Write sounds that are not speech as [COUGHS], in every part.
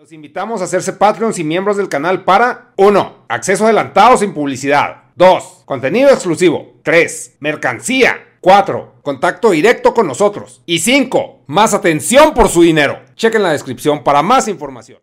Los invitamos a hacerse Patreons y miembros del canal para 1. Acceso adelantado sin publicidad. 2. Contenido exclusivo. 3. Mercancía. 4. Contacto directo con nosotros. Y 5. Más atención por su dinero. Chequen la descripción para más información.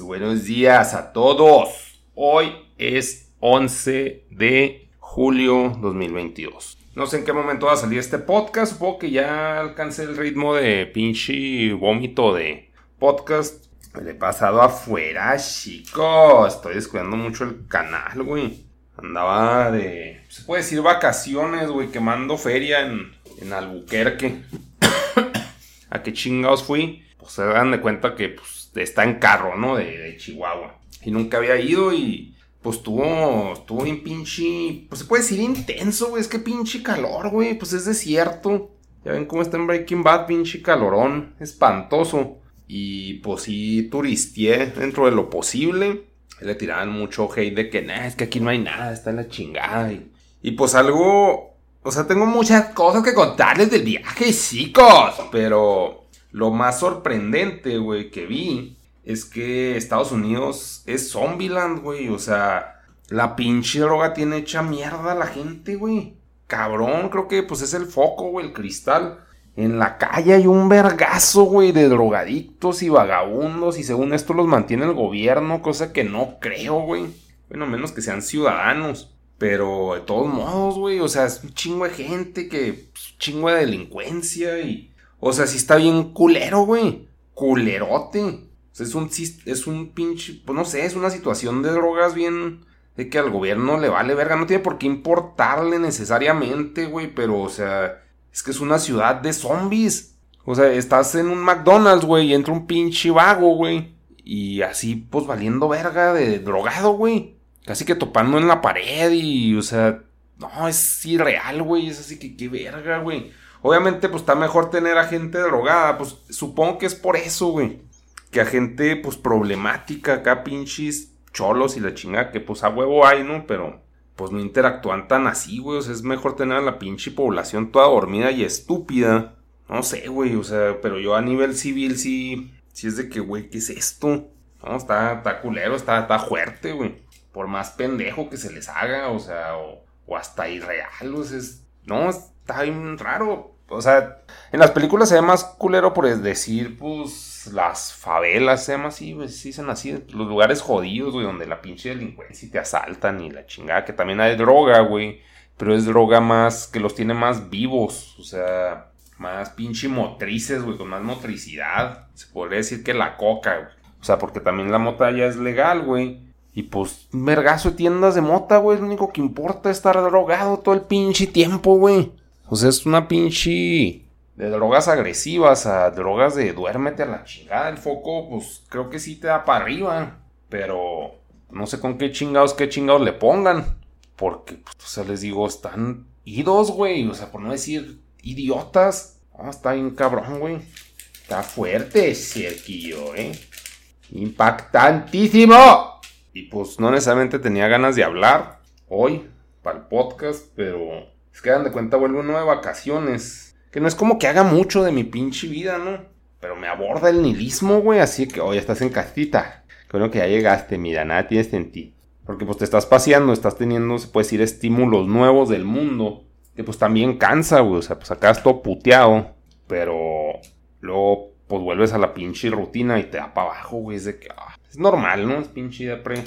Buenos días a todos. Hoy es 11 de julio 2022. No sé en qué momento va a salir este podcast. Supongo que ya alcancé el ritmo de pinche vómito de podcast. Me lo he pasado afuera, chicos. Estoy descuidando mucho el canal, güey. Andaba de. Se puede decir vacaciones, güey. Quemando feria en, en Albuquerque. [COUGHS] ¿A qué chingados fui? Pues se dan de cuenta que pues, está en carro, ¿no? De, de Chihuahua. Y nunca había ido y pues tuvo, estuvo bien pinche, pues se puede decir intenso, güey, es que pinche calor, güey, pues es desierto. Ya ven cómo está en Breaking Bad, pinche calorón, espantoso. Y pues sí, turistié dentro de lo posible. Le tiraban mucho hate de que, nah, es que aquí no hay nada, está en la chingada. Y, y pues algo, o sea, tengo muchas cosas que contarles del viaje, chicos. Pero lo más sorprendente, güey, que vi es que Estados Unidos es Zombieland, güey. O sea, la pinche droga tiene hecha mierda a la gente, güey. Cabrón, creo que pues es el foco, güey, el cristal. En la calle hay un vergazo, güey, de drogadictos y vagabundos. Y según esto los mantiene el gobierno, cosa que no creo, güey. Bueno, menos que sean ciudadanos. Pero de todos modos, güey, o sea, es un chingo de gente que. Pues, chingo de delincuencia y. O sea, sí está bien culero, güey. Culerote. Es un, es un pinche, pues no sé, es una situación de drogas bien, de que al gobierno le vale verga, no tiene por qué importarle necesariamente, güey, pero, o sea, es que es una ciudad de zombies. O sea, estás en un McDonald's, güey, y entra un pinche vago, güey, y así, pues valiendo verga de drogado, güey. Casi que topando en la pared y, o sea, no, es irreal, güey, es así que qué verga, güey. Obviamente, pues está mejor tener a gente drogada, pues supongo que es por eso, güey que a gente, pues, problemática, acá pinches cholos y la chingada, que pues a huevo hay, ¿no? Pero, pues no interactúan tan así, güey. O sea, es mejor tener a la pinche población toda dormida y estúpida. No sé, güey, o sea, pero yo a nivel civil sí, sí es de que, güey, ¿qué es esto? No, está, está culero, está, está fuerte, güey. Por más pendejo que se les haga, o sea, o, hasta irreal, o sea, es, no, está bien raro. O sea, en las películas se ve más culero por decir, pues, las favelas, se llama así, sí dicen así, los lugares jodidos, güey, donde la pinche delincuencia te asaltan y la chingada, que también hay droga, güey, pero es droga más, que los tiene más vivos, o sea, más pinche motrices, güey, con más motricidad, se podría decir que la coca, güey, o sea, porque también la mota ya es legal, güey, y pues, vergazo de tiendas de mota, güey, lo único que importa estar drogado todo el pinche tiempo, güey, o sea, es una pinche de drogas agresivas a drogas de duérmete a la chingada. El foco, pues creo que sí te da para arriba. Pero no sé con qué chingados, qué chingados le pongan. Porque, pues, o sea, les digo, están idos, güey. O sea, por no decir idiotas. Ah, está bien cabrón, güey. Está fuerte, Cerquillo, ¿eh? Impactantísimo. Y pues no necesariamente tenía ganas de hablar hoy para el podcast, pero es que dan de cuenta vuelvo uno de vacaciones. Que no es como que haga mucho de mi pinche vida, ¿no? Pero me aborda el nihilismo, güey. Así que, hoy estás en casita. Creo que ya llegaste, mira, nada tienes en ti. Porque pues te estás paseando, estás teniendo, se puede decir, estímulos nuevos del mundo. Que pues también cansa, güey. O sea, pues acá todo puteado. Pero luego pues vuelves a la pinche rutina y te da para abajo, güey. Es de que ah, es normal, ¿no? Es pinche pre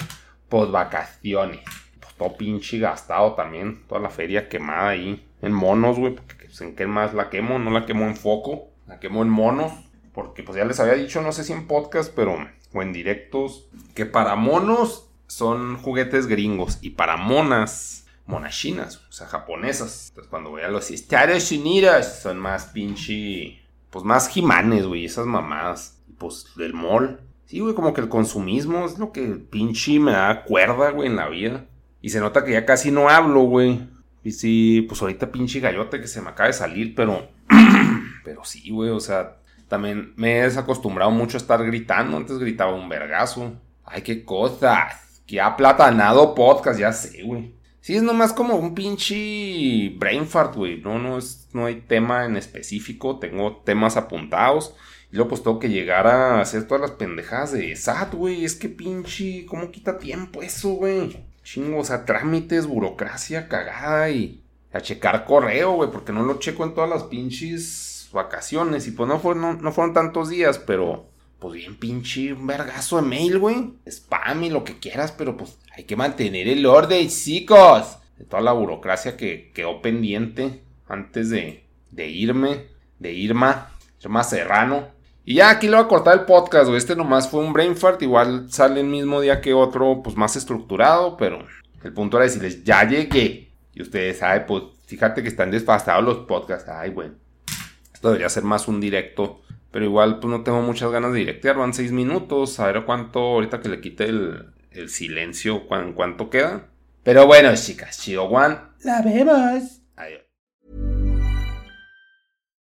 Pues vacaciones. Pues todo pinche gastado también. Toda la feria quemada ahí en monos, güey. Pues, en qué más la quemo, no la quemo en foco. La quemo en monos. Porque pues ya les había dicho, no sé si en podcast, pero o en directos, que para monos son juguetes gringos y para monas, monas chinas, o sea, japonesas. Entonces cuando voy a los Estados Unidos son más pinche, pues más jimanes, güey, esas mamadas. Y pues del mall. Sí, güey, como que el consumismo es lo que pinche me da cuerda, güey, en la vida. Y se nota que ya casi no hablo, güey. Y sí, pues ahorita pinche gallote que se me acaba de salir, pero... [CLEARS THROAT] pero sí, güey, o sea, también me he desacostumbrado mucho a estar gritando. Antes gritaba un vergazo. Ay, qué cosas. Que ha platanado podcast, ya sé, güey. Sí, es nomás como un pinche brain fart, güey. No, no, es, no hay tema en específico. Tengo temas apuntados. Y luego pues tengo que llegar a hacer todas las pendejadas de SAT, güey. Es que pinche, ¿cómo quita tiempo eso, güey? Chingo, o sea, trámites, burocracia, cagada y a checar correo, güey. Porque no lo checo en todas las pinches vacaciones y pues no fueron, no, fueron tantos días, pero pues bien pinche un vergazo de mail, güey. Spam y lo que quieras, pero pues hay que mantener el orden, chicos. De toda la burocracia que quedó pendiente antes de, de irme, de Irma, Irma Serrano. Y ya aquí lo voy a cortar el podcast, güey. Este nomás fue un brain fart. Igual sale el mismo día que otro, pues más estructurado, pero el punto era decirles, ya llegué. Y ustedes saben, pues fíjate que están desfasados los podcasts. Ay, güey. Debería ser más un directo. Pero igual, pues no tengo muchas ganas de directear. Van seis minutos. A ver cuánto, ahorita que le quite el, el silencio, cuánto queda. Pero bueno, chicas, Chido One, la vemos. Adiós.